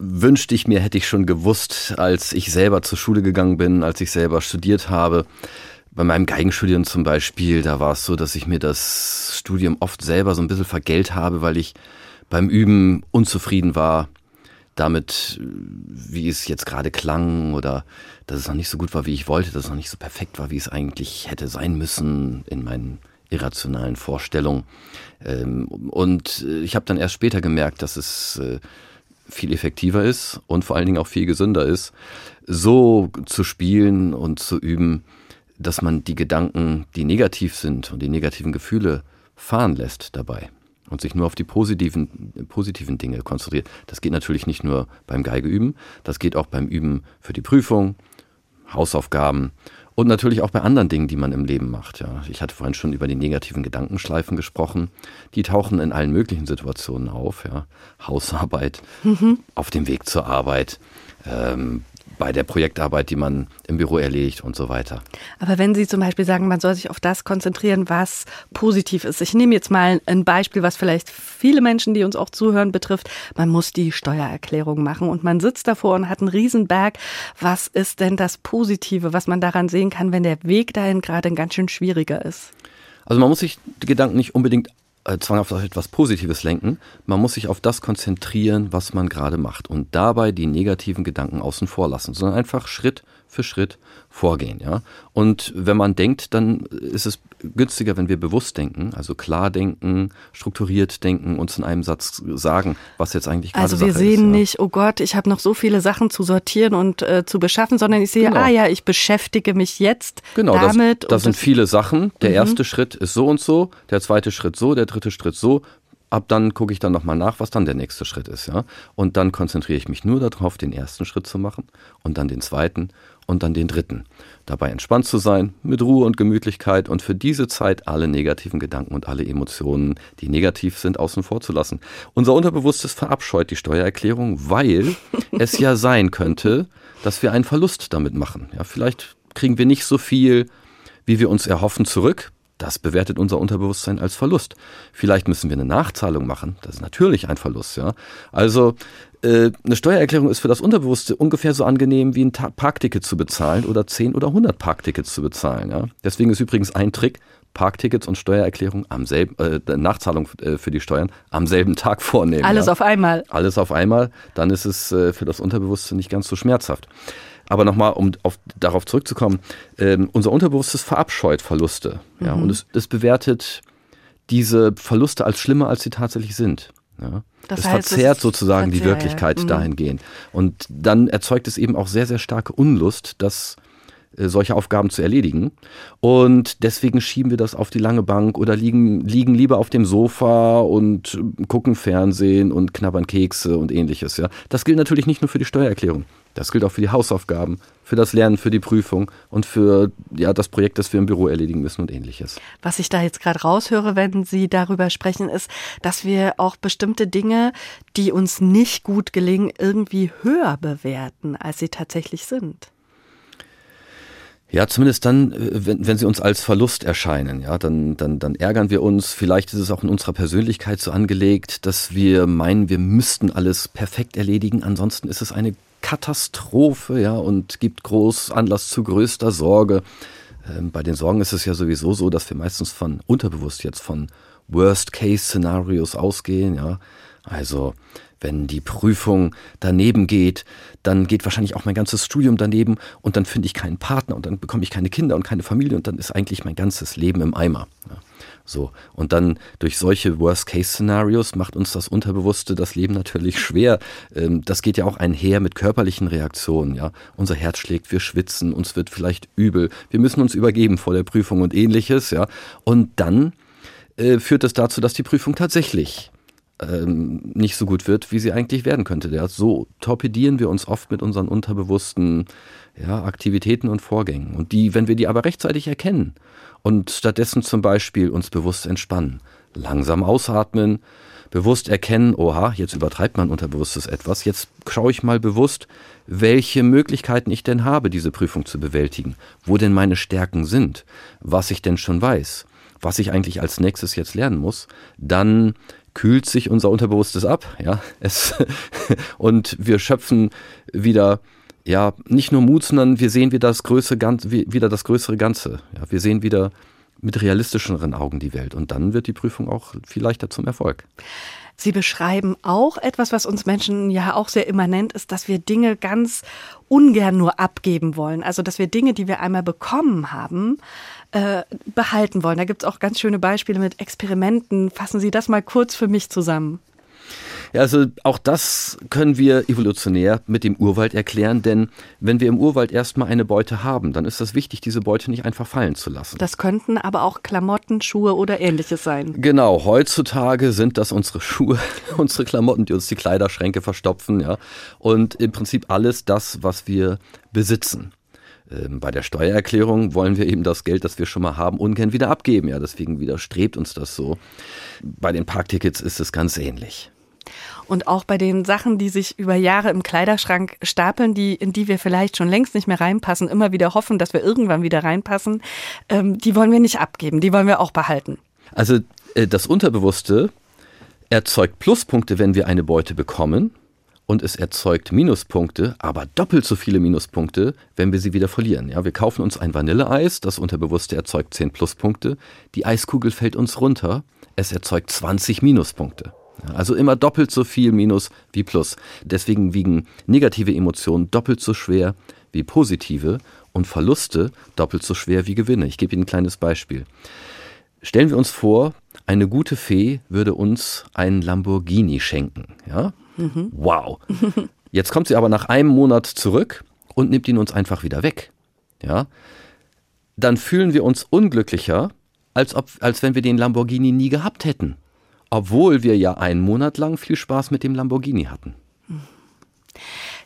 wünschte ich mir, hätte ich schon gewusst, als ich selber zur Schule gegangen bin, als ich selber studiert habe. Bei meinem Geigenstudium zum Beispiel, da war es so, dass ich mir das Studium oft selber so ein bisschen vergelt habe, weil ich beim Üben unzufrieden war damit, wie es jetzt gerade klang oder dass es noch nicht so gut war, wie ich wollte, dass es noch nicht so perfekt war, wie es eigentlich hätte sein müssen in meinen irrationalen Vorstellungen. Ähm, und ich habe dann erst später gemerkt, dass es äh, viel effektiver ist und vor allen Dingen auch viel gesünder ist, so zu spielen und zu üben, dass man die Gedanken, die negativ sind und die negativen Gefühle fahren lässt dabei und sich nur auf die positiven, positiven Dinge konzentriert. Das geht natürlich nicht nur beim Geigeüben, das geht auch beim Üben für die Prüfung, Hausaufgaben und natürlich auch bei anderen Dingen, die man im Leben macht. Ja. Ich hatte vorhin schon über die negativen Gedankenschleifen gesprochen. Die tauchen in allen möglichen Situationen auf. Ja. Hausarbeit, mhm. auf dem Weg zur Arbeit, ähm, bei der Projektarbeit, die man im Büro erledigt und so weiter. Aber wenn Sie zum Beispiel sagen, man soll sich auf das konzentrieren, was positiv ist. Ich nehme jetzt mal ein Beispiel, was vielleicht viele Menschen, die uns auch zuhören, betrifft. Man muss die Steuererklärung machen und man sitzt davor und hat einen Riesenberg. Was ist denn das Positive, was man daran sehen kann, wenn der Weg dahin gerade ein ganz schön schwieriger ist? Also man muss sich die Gedanken nicht unbedingt äh, zwanghaft auf etwas Positives lenken. Man muss sich auf das konzentrieren, was man gerade macht und dabei die negativen Gedanken außen vor lassen, sondern einfach Schritt für Schritt vorgehen. Ja? Und wenn man denkt, dann ist es günstiger, wenn wir bewusst denken, also klar denken, strukturiert denken, uns in einem Satz sagen, was jetzt eigentlich gerade Also wir Sache sehen ist, ja. nicht, oh Gott, ich habe noch so viele Sachen zu sortieren und äh, zu beschaffen, sondern ich sehe, Genau. ah ja, ich beschäftige mich jetzt Genau, damit. das und sind viele Sachen. Der Mhm. erste Schritt ist so und so, der zweite Schritt so, der dritte Schritt so. Ab dann gucke ich dann nochmal nach, was dann der nächste Schritt ist, ja. Und dann konzentriere ich mich nur darauf, den ersten Schritt zu machen und dann den zweiten und dann den dritten. Dabei entspannt zu sein, mit Ruhe und Gemütlichkeit und für diese Zeit alle negativen Gedanken und alle Emotionen, die negativ sind, außen vor zu lassen. Unser Unterbewusstes verabscheut die Steuererklärung, weil es ja sein könnte, dass wir einen Verlust damit machen. Ja, vielleicht kriegen wir nicht so viel, wie wir uns erhoffen, zurück. Das bewertet unser Unterbewusstsein als Verlust. Vielleicht müssen wir eine Nachzahlung machen. Das ist natürlich ein Verlust, ja. Also äh, eine Steuererklärung ist für das Unterbewusste ungefähr so angenehm wie ein Ta Parkticket zu bezahlen oder 10 oder 100 Parktickets zu bezahlen, ja. Deswegen ist übrigens ein Trick, Parktickets und Steuererklärung am selben, äh, Nachzahlung äh, für die Steuern am selben Tag vornehmen. Alles ja. auf einmal. Alles auf einmal, dann ist es äh, für das Unterbewusste nicht ganz so schmerzhaft. Aber nochmal, um auf, darauf zurückzukommen, ähm, unser Unterbewusstes verabscheut Verluste. Ja, Mhm. Und es, es bewertet diese Verluste als schlimmer, als sie tatsächlich sind. Ja. Das es heißt, verzerrt ist sozusagen die verzehr, ja. Wirklichkeit Mhm. dahingehend. Und dann erzeugt es eben auch sehr, sehr starke Unlust, das äh, solche Aufgaben zu erledigen. Und deswegen schieben wir das auf die lange Bank oder liegen, liegen lieber auf dem Sofa und äh, gucken Fernsehen und knabbern Kekse und ähnliches. Ja. Das gilt natürlich nicht nur für die Steuererklärung. Das gilt auch für die Hausaufgaben, für das Lernen, für die Prüfung und für ja, das Projekt, das wir im Büro erledigen müssen und ähnliches. Was ich da jetzt gerade raushöre, wenn Sie darüber sprechen, ist, dass wir auch bestimmte Dinge, die uns nicht gut gelingen, irgendwie höher bewerten, als sie tatsächlich sind. Ja, zumindest dann, äh, wenn, wenn sie uns als Verlust erscheinen, ja, dann, dann, dann ärgern wir uns. Vielleicht ist es auch in unserer Persönlichkeit so angelegt, dass wir meinen, wir müssten alles perfekt erledigen. Ansonsten ist es eine Katastrophe, ja, und gibt groß Anlass zu größter Sorge. Ähm, bei den Sorgen ist es ja sowieso so, dass wir meistens von unterbewusst jetzt von Worst-Case-Szenarios ausgehen, ja. Also, wenn die Prüfung daneben geht, dann geht wahrscheinlich auch mein ganzes Studium daneben und dann finde ich keinen Partner und dann bekomme ich keine Kinder und keine Familie und dann ist eigentlich mein ganzes Leben im Eimer. Ja. So. Und dann durch solche Worst-Case-Szenarios macht uns das Unterbewusste das Leben natürlich schwer. Ähm, Das geht ja auch einher mit körperlichen Reaktionen, ja. Unser Herz schlägt, wir schwitzen, uns wird vielleicht übel, wir müssen uns übergeben vor der Prüfung und ähnliches, ja. Und dann äh, führt es dazu, dass die Prüfung tatsächlich ähm, nicht so gut wird, wie sie eigentlich werden könnte. Ja, so torpedieren wir uns oft mit unseren unterbewussten ja, Aktivitäten und Vorgängen. Und die, wenn wir die aber rechtzeitig erkennen und stattdessen zum Beispiel uns bewusst entspannen, langsam ausatmen, bewusst erkennen, oha, jetzt übertreibt mein Unterbewusstes etwas, jetzt schaue ich mal bewusst, welche Möglichkeiten ich denn habe, diese Prüfung zu bewältigen, wo denn meine Stärken sind, was ich denn schon weiß, was ich eigentlich als nächstes jetzt lernen muss, dann kühlt sich unser Unterbewusstes ab, ja, es, und wir schöpfen wieder ja, nicht nur Mut, sondern wir sehen wieder das größere Ganze, wieder das größere Ganze. Ja, wir sehen wieder mit realistischeren Augen die Welt und dann wird die Prüfung auch viel leichter zum Erfolg. Sie beschreiben auch etwas, was uns Menschen ja auch sehr immanent ist, dass wir Dinge ganz ungern nur abgeben wollen. Also, dass wir Dinge, die wir einmal bekommen haben, äh, behalten wollen. Da gibt es auch ganz schöne Beispiele mit Experimenten. Fassen Sie das mal kurz für mich zusammen. Ja, also auch das können wir evolutionär mit dem Urwald erklären, denn wenn wir im Urwald erstmal eine Beute haben, dann ist das wichtig, diese Beute nicht einfach fallen zu lassen. Das könnten aber auch Klamotten, Schuhe oder ähnliches sein. Genau, heutzutage sind das unsere Schuhe, unsere Klamotten, die uns die Kleiderschränke verstopfen, ja. Und im Prinzip alles das, was wir besitzen. Ähm, bei der Steuererklärung wollen wir eben das Geld, das wir schon mal haben, ungern wieder abgeben. Ja, deswegen widerstrebt uns das so. Bei den Parktickets ist es ganz ähnlich. Und auch bei den Sachen, die sich über Jahre im Kleiderschrank stapeln, die, in die wir vielleicht schon längst nicht mehr reinpassen, immer wieder hoffen, dass wir irgendwann wieder reinpassen, ähm, die wollen wir nicht abgeben, die wollen wir auch behalten. Also äh, das Unterbewusste erzeugt Pluspunkte, wenn wir eine Beute bekommen. Und es erzeugt Minuspunkte, aber doppelt so viele Minuspunkte, wenn wir sie wieder verlieren. Ja, wir kaufen uns ein Vanilleeis, das Unterbewusste erzeugt 10 Pluspunkte, die Eiskugel fällt uns runter, es erzeugt 20 Minuspunkte. Also immer doppelt so viel Minus wie Plus. Deswegen wiegen negative Emotionen doppelt so schwer wie positive und Verluste doppelt so schwer wie Gewinne. Ich gebe Ihnen ein kleines Beispiel. Stellen wir uns vor, eine gute Fee würde uns einen Lamborghini schenken. Ja? Mhm. Wow. Jetzt kommt sie aber nach einem Monat zurück und nimmt ihn uns einfach wieder weg. Ja? Dann fühlen wir uns unglücklicher, als, ob, als wenn wir den Lamborghini nie gehabt hätten obwohl wir ja einen Monat lang viel Spaß mit dem Lamborghini hatten.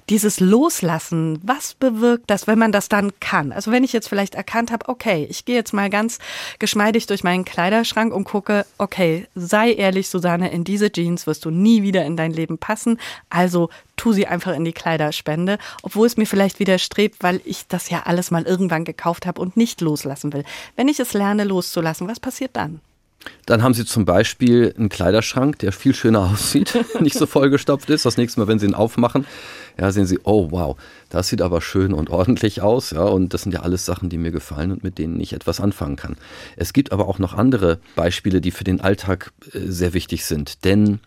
Dieses Loslassen, was bewirkt das, wenn man das dann kann? Also wenn ich jetzt vielleicht erkannt habe, okay, ich gehe jetzt mal ganz geschmeidig durch meinen Kleiderschrank und gucke, okay, sei ehrlich, Susanne, in diese Jeans wirst du nie wieder in dein Leben passen, also tu sie einfach in die Kleiderspende, obwohl es mir vielleicht widerstrebt, weil ich das ja alles mal irgendwann gekauft habe und nicht loslassen will. Wenn ich es lerne loszulassen, was passiert dann? Dann haben Sie zum Beispiel einen Kleiderschrank, der viel schöner aussieht, nicht so vollgestopft ist. Das nächste Mal, wenn Sie ihn aufmachen, ja, sehen Sie, oh wow, das sieht aber schön und ordentlich aus. Ja, und das sind ja alles Sachen, die mir gefallen und mit denen ich etwas anfangen kann. Es gibt aber auch noch andere Beispiele, die für den Alltag äh, sehr wichtig sind. Denn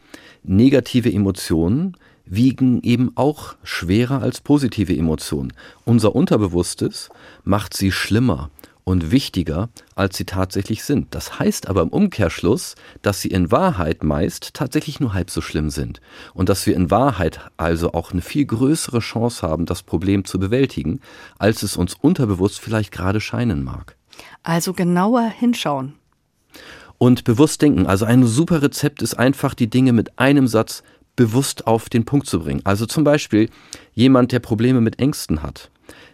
negative Emotionen wiegen eben auch schwerer als positive Emotionen. Unser Unterbewusstes macht sie schlimmer und wichtiger, als sie tatsächlich sind. Das heißt aber im Umkehrschluss, dass sie in Wahrheit meist tatsächlich nur halb so schlimm sind und dass wir in Wahrheit also auch eine viel größere Chance haben, das Problem zu bewältigen, als es uns unterbewusst vielleicht gerade scheinen mag. Also genauer hinschauen. Und bewusst denken. Also ein super Rezept ist einfach, die Dinge mit einem Satz bewusst auf den Punkt zu bringen. Also zum Beispiel jemand, der Probleme mit Ängsten hat.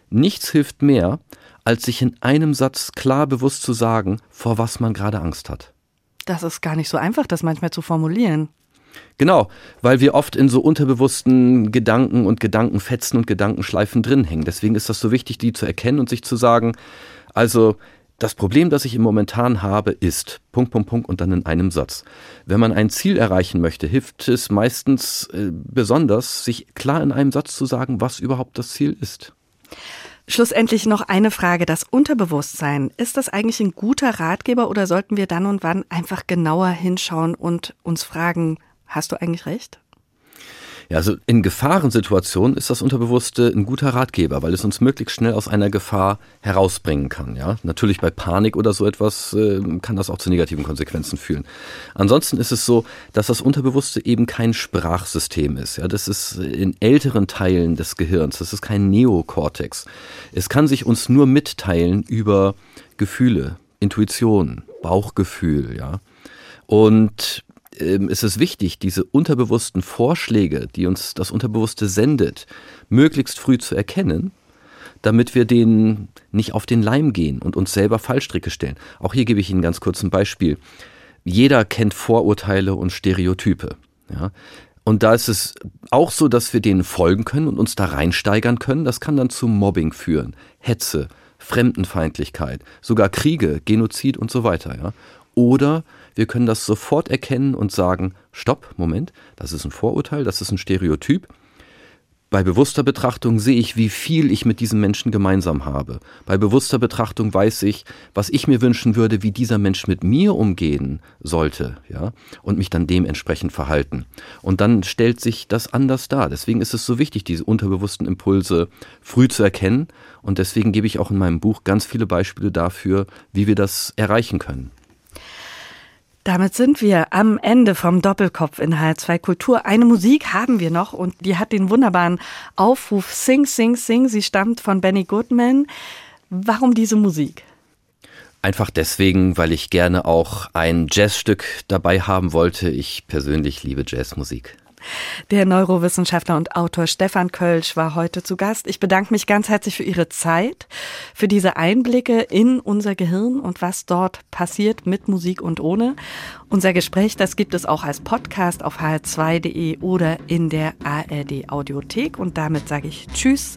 Nichts hilft mehr, als sich in einem Satz klar bewusst zu sagen, vor was man gerade Angst hat. Das ist gar nicht so einfach, das manchmal zu formulieren. Genau, weil wir oft in so unterbewussten Gedanken und Gedankenfetzen und Gedankenschleifen drin hängen. Deswegen ist das so wichtig, die zu erkennen und sich zu sagen, also das Problem, das ich im Momentan habe, ist Punkt, Punkt, Punkt und dann in einem Satz. Wenn man ein Ziel erreichen möchte, hilft es meistens äh, besonders, sich klar in einem Satz zu sagen, was überhaupt das Ziel ist. Schlussendlich noch eine Frage. Das Unterbewusstsein, ist das eigentlich ein guter Ratgeber oder sollten wir dann und wann einfach genauer hinschauen und uns fragen, hast du eigentlich recht? Ja, also in Gefahrensituationen ist das Unterbewusste ein guter Ratgeber, weil es uns möglichst schnell aus einer Gefahr herausbringen kann. Ja, natürlich bei Panik oder so etwas äh, kann das auch zu negativen Konsequenzen führen. Ansonsten ist es so, dass das Unterbewusste eben kein Sprachsystem ist. Ja, das ist in älteren Teilen des Gehirns. Das ist kein Neokortex. Es kann sich uns nur mitteilen über Gefühle, Intuition, Bauchgefühl. Ja, und ähm, ist es wichtig, diese unterbewussten Vorschläge, die uns das Unterbewusste sendet, möglichst früh zu erkennen, damit wir denen nicht auf den Leim gehen und uns selber Fallstricke stellen. Auch hier gebe ich Ihnen ganz kurz ein Beispiel. jeder kennt Vorurteile und Stereotype. Ja? Und da ist es auch so, dass wir denen folgen können und uns da reinsteigern können. Das kann dann zu Mobbing führen, Hetze, Fremdenfeindlichkeit, sogar Kriege, Genozid und so weiter. Ja? Oder wir können das sofort erkennen und sagen, stopp, Moment, das ist ein Vorurteil, das ist ein Stereotyp bei bewusster Betrachtung sehe ich, wie viel ich mit diesem Menschen gemeinsam habe. Bei bewusster Betrachtung weiß ich, was ich mir wünschen würde, wie dieser Mensch mit mir umgehen sollte, ja, und mich dann dementsprechend verhalten. Und dann stellt sich das anders dar. Deswegen ist es so wichtig, diese unterbewussten Impulse früh zu erkennen. Und deswegen gebe ich auch in meinem Buch ganz viele Beispiele dafür, wie wir das erreichen können. Damit sind wir am Ende vom Doppelkopf in H2 Kultur. Eine Musik haben wir noch und die hat den wunderbaren Aufruf Sing, Sing, Sing. Sie stammt von Benny Goodman. Warum diese Musik? Einfach deswegen, weil ich gerne auch ein Jazzstück dabei haben wollte. Ich persönlich liebe Jazzmusik. Der Neurowissenschaftler und Autor Stefan Kölsch war heute zu Gast. Ich bedanke mich ganz herzlich für Ihre Zeit, für diese Einblicke in unser Gehirn und was dort passiert mit Musik und ohne. Unser Gespräch, das gibt es auch als Podcast auf hr2.de oder in der ARD Audiothek. Und damit sage ich Tschüss.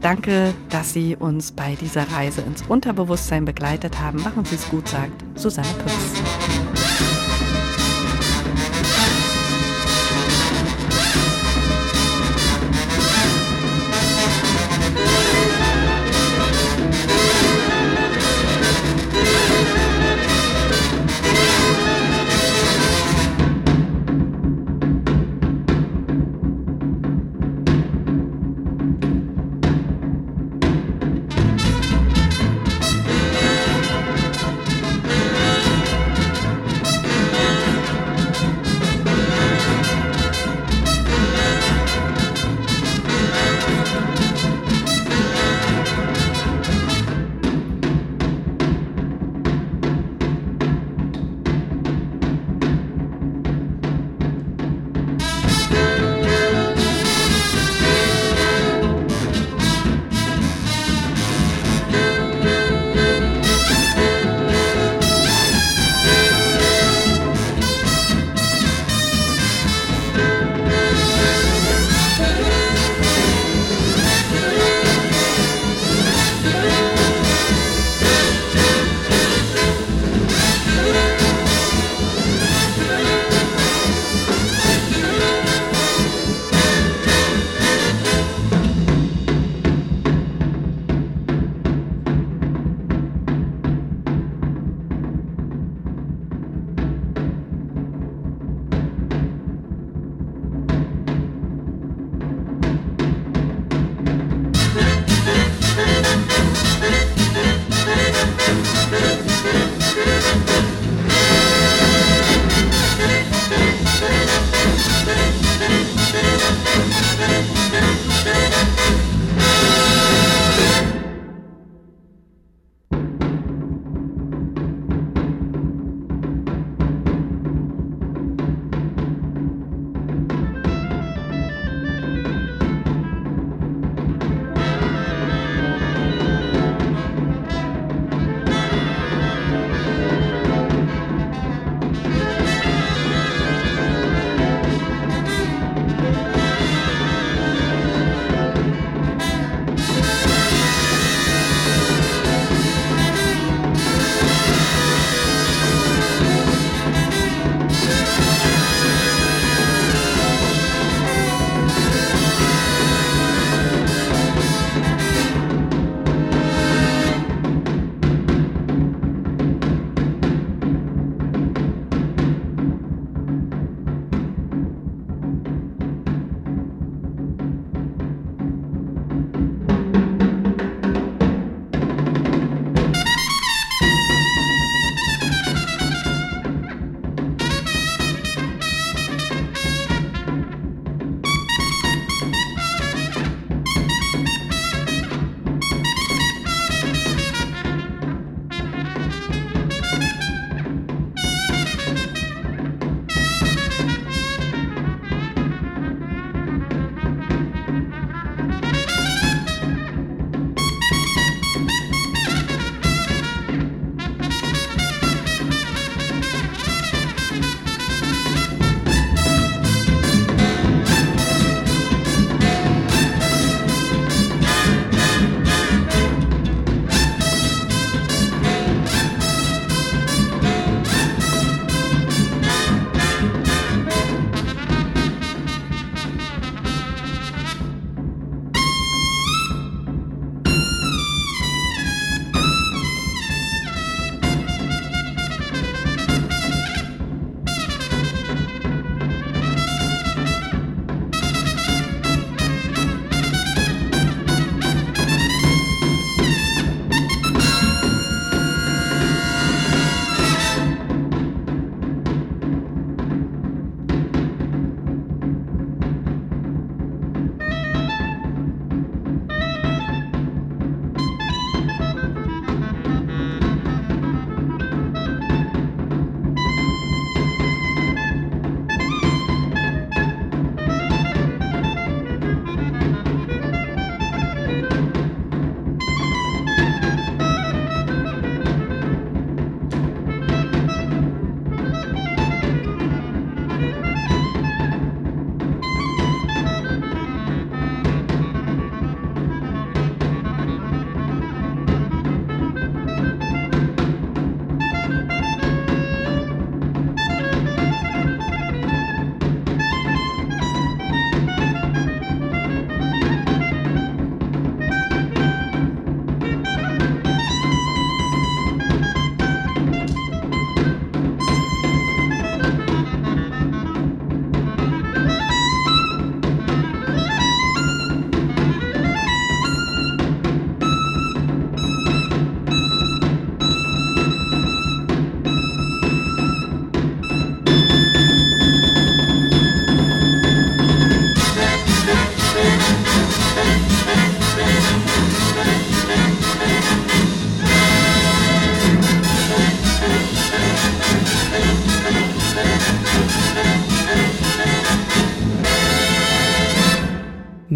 Danke, dass Sie uns bei dieser Reise ins Unterbewusstsein begleitet haben. Machen Sie es gut, sagt Susanne Pütz.